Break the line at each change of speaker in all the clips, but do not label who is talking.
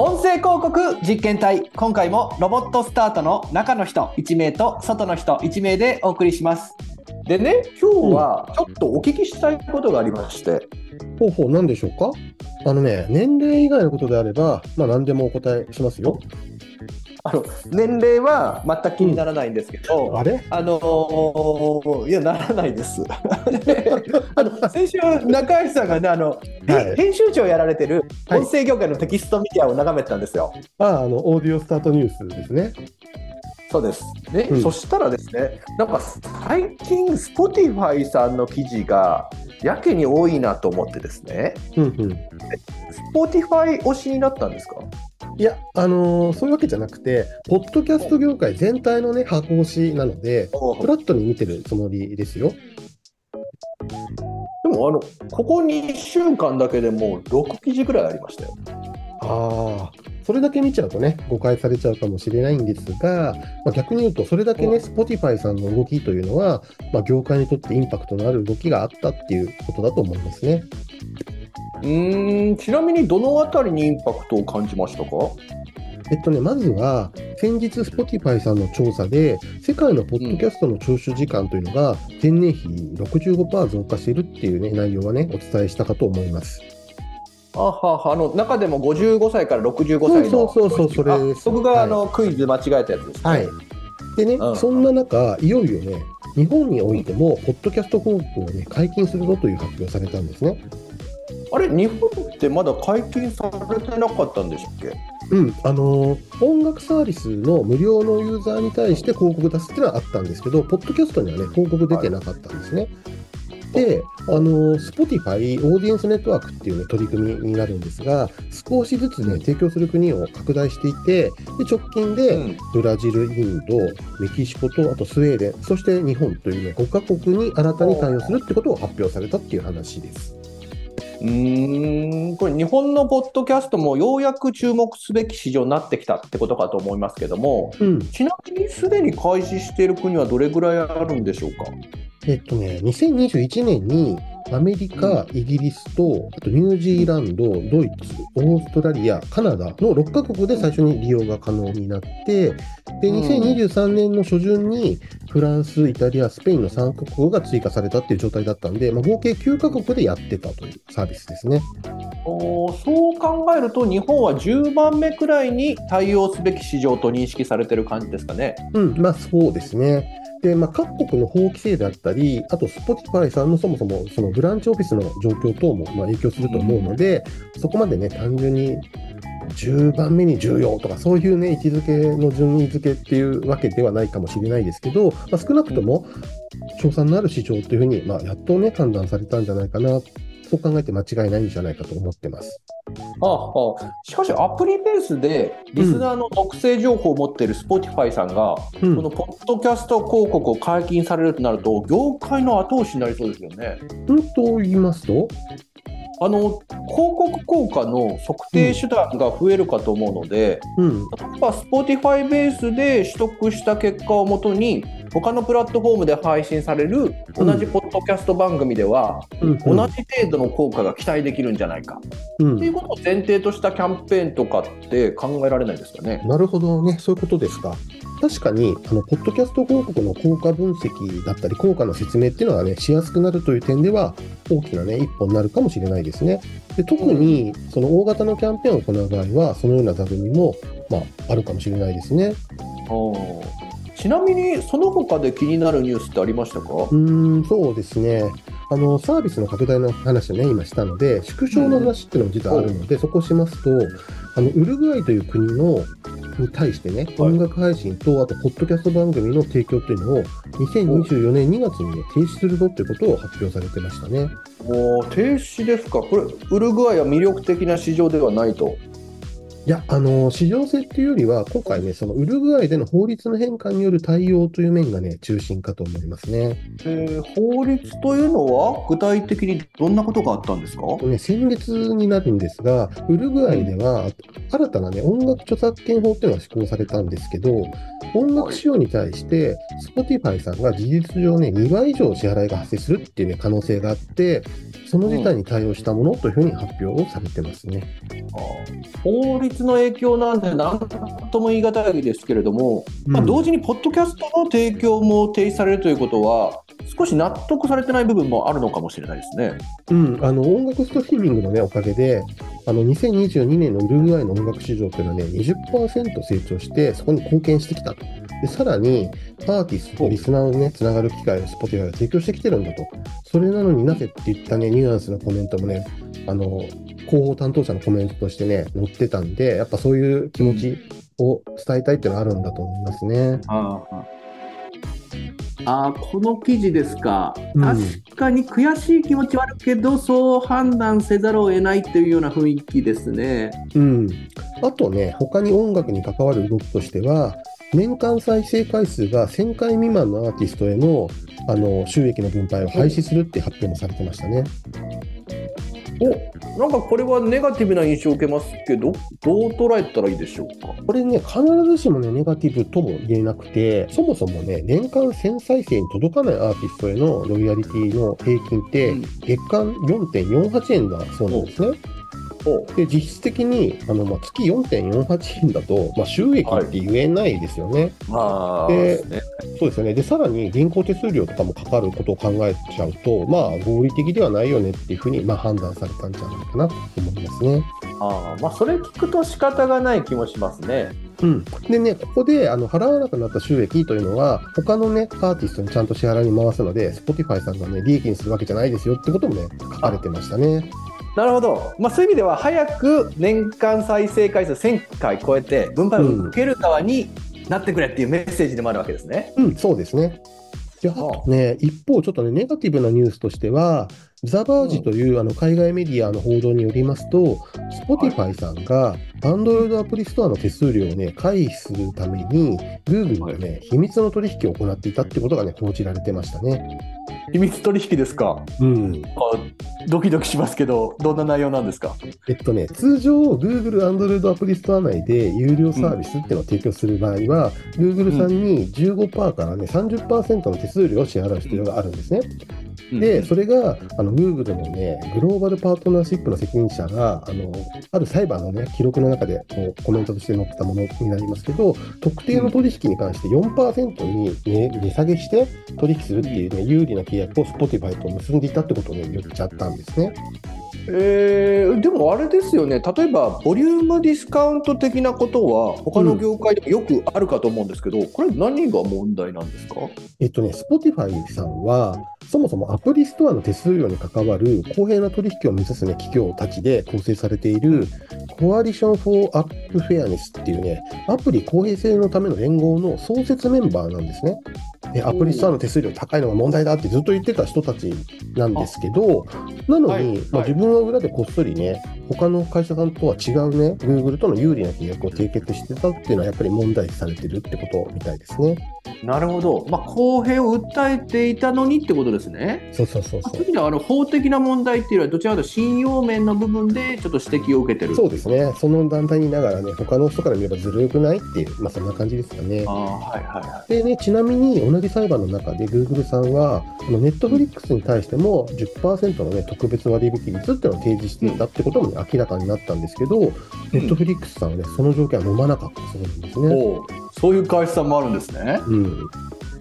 音声広告実験隊今回もロボットスタートの中の人1名と外の人1名でお送りします。
でね今日はちょっとお聞きしたいことがありまして、
ほうほう、なんでしょうか？あのね、年齢以外のことであれば、まあ何でもお答えしますよ。
あの年齢は全く気にならないんですけど、
あれ？
あのーいや、ならないです。あの先週、中橋さんがねあの、
はい
編集長をやられてる
はい
音声業界のテキストメディアを眺めてたんですよ。
あ、あの、オーディオスタートニュースですね。
そうです。ね、
うん
そしたらですね、なんか最近、Spotify さんの記事がやけに多いなと思ってですね、
うんうん。
Spotify 推しになったんですか？
いや、あのーそういうわけじゃなくて、ポッドキャスト業界全体のね、箱推しなので、フラットに見てるつもりですよ。
でもあの、ここ2週間だけでもう6記事ぐらいありましたよ。
ああ、それだけ見ちゃうとね、誤解されちゃうかもしれないんですが、まあ、逆に言うと、それだけね、Spotify さんの動きというのは、まあ、業界にとってインパクトのある動きがあったっていうことだと思いますね。
うーん、ちなみにどのあたりにインパクトを感じましたか？
えっとね、まずは、先日 Spotify さんの調査で、世界のポッドキャストの聴取時間というのが、前年比65%増加しているっていうね、内容はね、お伝えしたかと思います。
あははあの中でも55歳から65歳の
そうそうそうそれ
僕が、
はい
あのクイズ間違えたやつです、ね、
はい。でね、
うん
そんな中、いよいよね、日本においても、ポッドキャスト広告をね、解禁するぞという発表されたんですね。
あれ日本ってまだ解禁されてなかったんでしたっけ？
うん、あのー音楽サービスの無料のユーザーに対して広告出すっていうのはあったんですけど、ポッドキャストにはね、広告出てなかったんですね。で、あのー Spotify オーディエンスネットワークっていう、ね、取り組みになるんですが、少しずつね、提供する国を拡大していて、で直近で、
うん
ブラジル、インド、メキシコと、あとスウェーデン、そして日本というね、5カ国に新たに対応するってことを発表されたっていう話です。
うーんこれ日本のポッドキャストもようやく注目すべき市場になってきたってことかと思いますけども
うん。
ちなみにすでに開始している国はどれぐらいあるんでしょうか？
えっとね、2021年にアメリカ、イギリスと、あとニュージーランド、ドイツ、オーストラリア、カナダの6カ国で最初に利用が可能になって、で、
うん
2023年の初旬にフランス、イタリア、スペインの3カ国が追加されたっていう状態だったんで、まあ、合計9カ国でやってたというサービスですね。
おーそう考えると日本は10番目くらいに対応すべき市場と認識されてる感じですかね。
うん、まあそうですね。で、まあ、各国の法規制であったり、あと Spotify さんのそもそもそのブランチオフィスの状況等もまあ影響すると思うので、そこまでね、単純に10番目に重要とか、そういうね、位置づけの順位付けっていうわけではないかもしれないですけど、まあ、少なくとも、賞賛のある市場というふうに、まあ、やっとね、判断されたんじゃないかな、そう考えて間違いないんじゃないかと思ってます。
はあはあ、しかしアプリベースでリスナーの特性情報を持っている Spotify さんが、
うん
このポッドキャスト広告を解禁されるとなると業界の後押しになりそうですよね。
うんと言いますと、
あの広告効果の測定手段が増えるかと思うので、
うん、
例えば Spotify ベースで取得した結果をもとに他のプラットフォームで配信される同じポッドキャスト番組では、
うん、
同じ程度の効果が期待できるんじゃないか、
うん。
っていうことを前提としたキャンペーンとかって考えられないですかね。
なるほどね、そういうことですか。確かに、あの、ポッドキャスト広告の効果分析だったり、効果の説明っていうのはね、しやすくなるという点では、大きなね、一歩になるかもしれないですね。で特に、その大型のキャンペーンを行う場合は、そのような座組も、まあ、あるかもしれないですね。
ちなみにその他で気になるニュースってありましたか、
うーん、そうですね。あの、サービスの拡大の話をね、今したので、縮小の話っていうのも実はあるので、そこをしますと、あの、ウルグアイという国の、に対してね、
はい
音楽配信と、あと、ポッドキャスト番組の提供っていうのを、2024年2月にね、停止するぞっていうことを発表されてましたね。
もう停止ですか、これ、ウルグアイは魅力的な市場ではないと。
いや、あの、市場性っていうよりは、今回ね、そのウルグアイでの法律の変化による対応という面がね、中心かと思いますね。
えー法律というのは具体的にどんなことがあったんですか？
ね、先月になるんですが、ウルグアイでは新たな、ね、音楽著作権法っていうのが施行されたんですけど、音楽使用に対して、Spotify さんが事実上ね、2倍以上支払いが発生するっていう、ね、可能性があって、その事態に対応したものというふうに発表をされてますね。
法律質の影響なんて何とも言い難いですけれども、まあ、同時にポッドキャストの提供も停止されるということは、少し納得されてない部分もあるのかもしれないですね。
うん、あの音楽ストリーミングの、ね、おかげで、あの2022年のウルグアイの音楽市場というのはね、20%成長して、そこに貢献してきたと。でさらに、アーティストとリスナーをね、つながる機会を Spotify が提供してきてるんだと。それなのになぜっていったね、ニュアンスのコメントもね、あの、広報担当者のコメントとしてね、載ってたんで、やっぱそういう気持ちを伝えたいっていうのはあるんだと思いますね。
ああこの記事ですか、
うん
確かに悔しい気持ちはあるけど、そう判断せざるを得ないというような雰囲気ですね。
うん。あとね、他に音楽に関わる動きとしては、年間再生回数が1000回未満のアーティストへのあの収益の分配を廃止するって発表もされてましたね。
おなんかこれはネガティブな印象を受けますけど、どう捉えたらいいでしょうか？
これね、必ずしもね、ネガティブとも言えなくて、そもそもね、年間1000再生に届かないアーティストへのロイヤリティの平均って
うん、
月間4.48円だそうなんですね。
お
で、実質的にあの、まあ、月4.48円だと、まあ、収益って言えないですよね。
まあ、
で
ね、
そうですよね。で、さらに銀行手数料とかもかかることを考えちゃうと、まあ、合理的ではないよねっていうふうに、まあ、判断されたんじゃないかなと思いますね。
あーまあ、それ聞くと仕方がない気もしますね。
うん。でね、ここで、あの、払わなくなった収益というのは、他のね、アーティストにちゃんと支払いに回すので、Spotify さんがね、利益にするわけじゃないですよってこともね、書かれてましたね。
なるほど、まあ、そういう意味では、早く年間再生回数1000回超えて、分配を受ける側になってくれっていうメッセージでもあるわけですね。
うん、そうですね。で、あとね、一方、ちょっとね、ネガティブなニュースとしては、ザ・バージという、あの海外メディアの報道によりますと、Spotify さんが Android アプリストアの手数料をね、回避するために、Google とね、秘密の取引を行っていたってことがね、報じられてましたね。
秘密取引ですか？
うん。
あドキドキしますけど、どんな内容なんですか？
えっとね、通常、Google Android アプリストア内で有料サービスっていうのを提供する場合は、Google さんに15%からね、30%の手数料を支払う必要があるんですね。で、それがあの Google のね、グローバルパートナーシップの責任者が、あのある裁判のね、記録の中でこうコメントとして載ってたものになりますけど、特定の取引に関して4%に、ね、値下げして取引するっていうね、有利な契約を Spotify と結んでいたってことをね、言っちゃったんですね。
えーでもあれですよね、例えばボリュームディスカウント的なことは、他の業界でもよくあるかと思うんですけど、これ、何が問題なんですか？
えっとね、Spotify さんは、そもそもアプリストアの手数料に関わる公平な取引を目指す、ね、企業たちで構成されている、 Coalition for App Fairness っていうね、アプリ公平性のための連合の創設メンバーなんですね。でアプリストアの手数料高いのが問題だってずっと言ってた人たちなんですけど、なのに、
はい
まあ、
はい
自分は裏でこっそりね、他の会社さんとは違うね、Google との有利な契約を締結してたっていうのはやっぱり問題視されてるってことみたいですね。
なるほど、まあ、公平を訴えていたのにってことですね。
そうそうそうそう
そういう意。味ではあの法的な問題っていうのは、どちらかというと信用面の部分でちょっと指摘を受けてる。
そうですね。その団体にいながらね、他の人から見ればずるくないっていう、まあそんな感じですかね
あ。ーはいはいは
でね、ちなみに同じ裁判の中で Google さんは、あの Netflix に対しても10%のね、特別割引率っていうのを提示していたってことも、ね、明らかになったんですけど、Netflix さんはね、その条件は飲まなかったそうなんです
い。
ね。
そういう会社さんもあるんですね。
うん。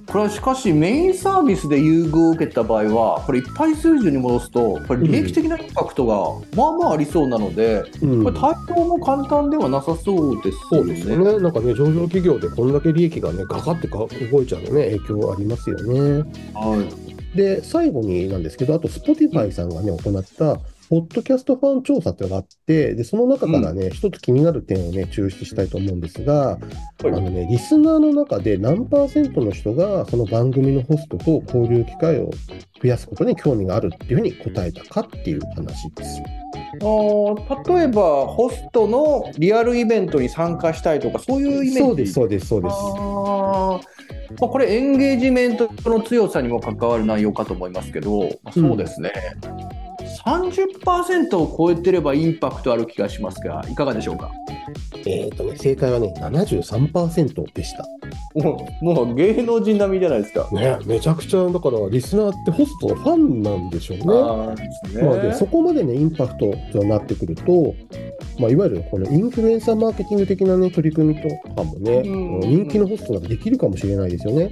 これはしかし、メインサービスで優遇を受けた場合は、これ、一体数字に戻すと、これ、利益的なインパクトがまあまあありそうなので、
うん
これ、対応も簡単ではなさそうですね。
うですよね。なんかね、上場企業でこんだけ利益がね、ガカってか動いちゃうのね、影響ありますよね。
はい
で、最後になんですけど、あと Spotify さんがね、行った、ポッドキャストファン調査っていうのがあって、で、その中からね、一つ気になる点をね、抽出したいと思うんですが、あのね、リスナーの中で何パーセントの人が、その番組のホストと交流機会を増やすことに興味があるっていうふうに答えたかっていう話です。
あー例えば、ホストのリアルイベントに参加したいとか、そういうイメージ。
そうです、そうです、そうです。
これ、エンゲージメントの強さにも関わる内容かと思いますけど、まあそうですね、30%を超えてればインパクトある気がしますが、いかがでしょうか？
えっ、とね、正解はね、73%でした。
もうもう芸能人並みじゃないですか。
ね、めちゃくちゃ、だから、リスナーってホストのファンなんでしょうね。
ね
まあ、でそこまでね、インパクトとなってくると、まあ、いわゆるこのインフルエンサーマーケティング的な、ね、取り組みとかもね、
うん
人気のホストができるかもしれないですよね。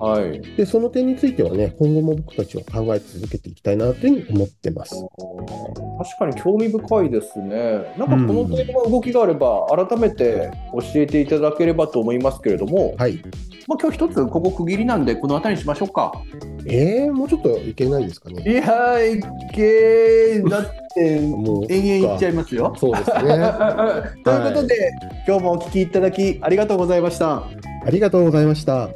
はい。
で、その点についてはね、今後も僕たちは考え続けていきたいなというふうに思ってます。
確かに興味深いですね。なんかこの程度の動きがあれば、改めて教えていただければと思いますけれども、
はい。
まあ、今日一つここ区切りなんで、この辺りにしましょうか。
えー、もうちょっといけないですかね。
いやー、いけー、だって、
もう、
延々いっちゃいますよ。
そうですね。
ということで、今日もお聞きいただきありがとうございました。
ありがとうございました。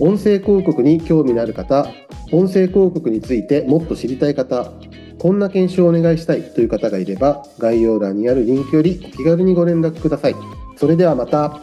音声広告に興味のある方、音声広告についてもっと知りたい方、こんな検証をお願いしたいという方がいれば、概要欄にあるリンクよりお気軽にご連絡ください。それではまた。